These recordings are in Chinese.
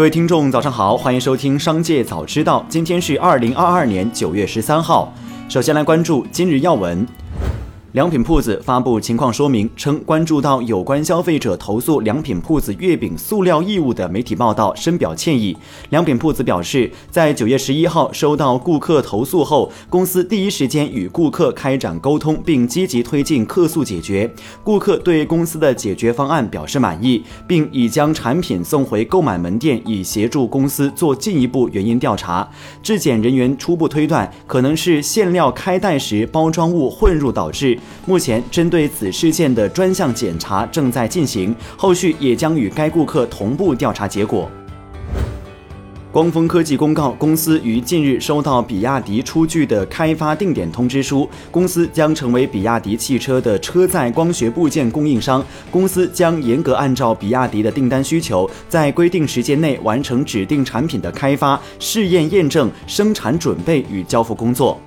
各位听众，早上好，欢迎收听《商界早知道》。今天是二零二二年九月十三号。首先来关注今日要闻。良品铺子发布情况说明称，关注到有关消费者投诉良品铺子月饼塑料异物的媒体报道，深表歉意。良品铺子表示，在九月十一号收到顾客投诉后，公司第一时间与顾客开展沟通，并积极推进客诉解决。顾客对公司的解决方案表示满意，并已将产品送回购买门店，以协助公司做进一步原因调查。质检人员初步推断，可能是馅料开袋时包装物混入导致。目前，针对此事件的专项检查正在进行，后续也将与该顾客同步调查结果。光峰科技公告，公司于近日收到比亚迪出具的开发定点通知书，公司将成为比亚迪汽车的车载光学部件供应商。公司将严格按照比亚迪的订单需求，在规定时间内完成指定产品的开发、试验、验证、生产准备与交付工作。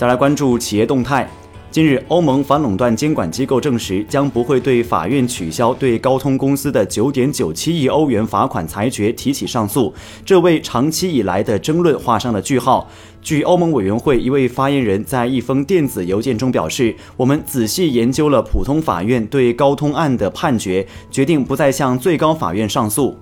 再来关注企业动态。近日，欧盟反垄断监管机构证实，将不会对法院取消对高通公司的九点九七亿欧元罚款裁决提起上诉，这为长期以来的争论画上了句号。据欧盟委员会一位发言人在一封电子邮件中表示：“我们仔细研究了普通法院对高通案的判决，决定不再向最高法院上诉。”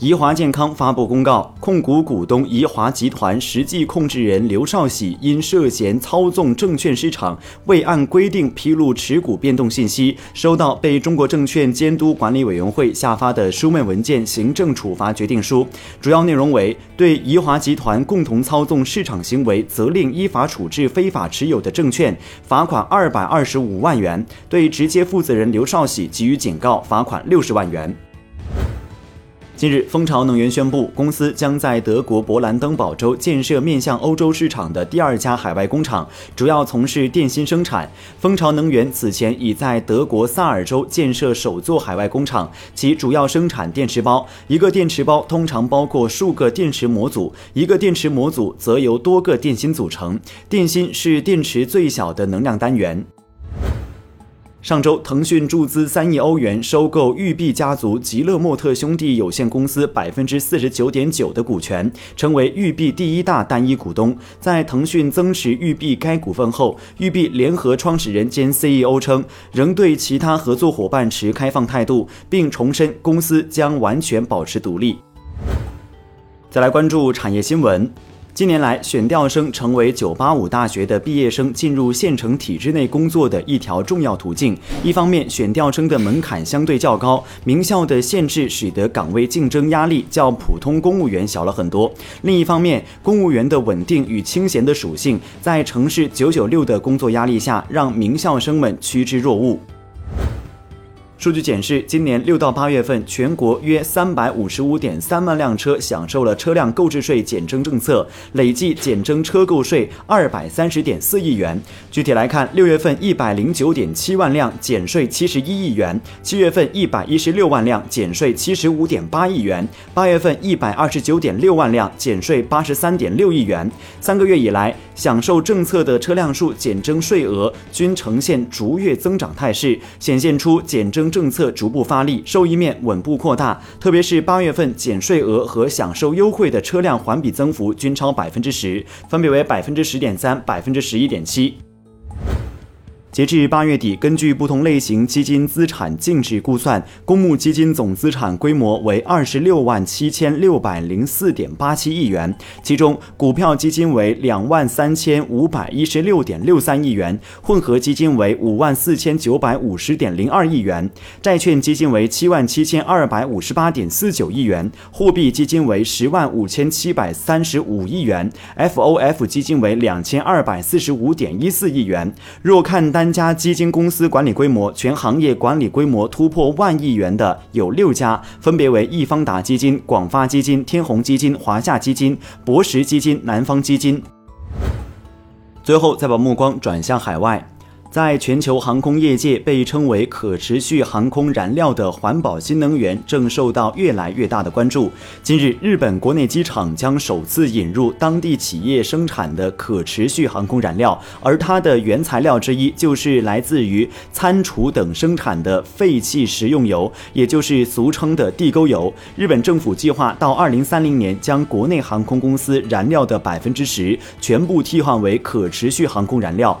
怡华健康发布公告，控股股东怡华集团实际控制人刘少喜因涉嫌操纵证券市场，未按规定披露持股变动信息，收到被中国证券监督管理委员会下发的书面文件行政处罚决定书，主要内容为对怡华集团共同操纵市场行为，责令依法处置非法持有的证券，罚款二百二十五万元；对直接负责人刘少喜给予警告，罚款六十万元。近日，蜂巢能源宣布，公司将在德国勃兰登堡州建设面向欧洲市场的第二家海外工厂，主要从事电芯生产。蜂巢能源此前已在德国萨尔州建设首座海外工厂，其主要生产电池包。一个电池包通常包括数个电池模组，一个电池模组则由多个电芯组成。电芯是电池最小的能量单元。上周，腾讯注资三亿欧元收购育碧家族吉勒莫特兄弟有限公司百分之四十九点九的股权，成为育碧第一大单一股东。在腾讯增持育碧该股份后，育碧联合创始人兼 CEO 称，仍对其他合作伙伴持开放态度，并重申公司将完全保持独立。再来关注产业新闻。近年来，选调生成为985大学的毕业生进入县城体制内工作的一条重要途径。一方面，选调生的门槛相对较高，名校的限制使得岗位竞争压力较普通公务员小了很多；另一方面，公务员的稳定与清闲的属性，在城市996的工作压力下，让名校生们趋之若鹜。数据显示，今年六到八月份，全国约三百五十五点三万辆车享受了车辆购置税减征政策，累计减征车购税二百三十点四亿元。具体来看，六月份一百零九点七万辆减税七十一亿元，七月份一百一十六万辆减税七十五点八亿元，八月份一百二十九点六万辆减税八十三点六亿元。三个月以来，享受政策的车辆数减征税额均呈现逐月增长态势，显现出减征。政策逐步发力，受益面稳步扩大。特别是八月份减税额和享受优惠的车辆环比增幅均超百分之十，分别为百分之十点三、百分之十一点七。截至八月底，根据不同类型基金资产净值估算，公募基金总资产规模为二十六万七千六百零四点八七亿元，其中股票基金为两万三千五百一十六点六三亿元，混合基金为五万四千九百五十点零二亿元，债券基金为七万七千二百五十八点四九亿元，货币基金为十万五千七百三十五亿元，FOF 基金为两千二百四十五点一四亿元。若看单。三家基金公司管理规模，全行业管理规模突破万亿元的有六家，分别为易方达基金、广发基金、天弘基金、华夏基金、博时基金、南方基金。最后，再把目光转向海外。在全球航空业界被称为可持续航空燃料的环保新能源正受到越来越大的关注。近日，日本国内机场将首次引入当地企业生产的可持续航空燃料，而它的原材料之一就是来自于餐厨等生产的废弃食用油，也就是俗称的地沟油。日本政府计划到二零三零年将国内航空公司燃料的百分之十全部替换为可持续航空燃料。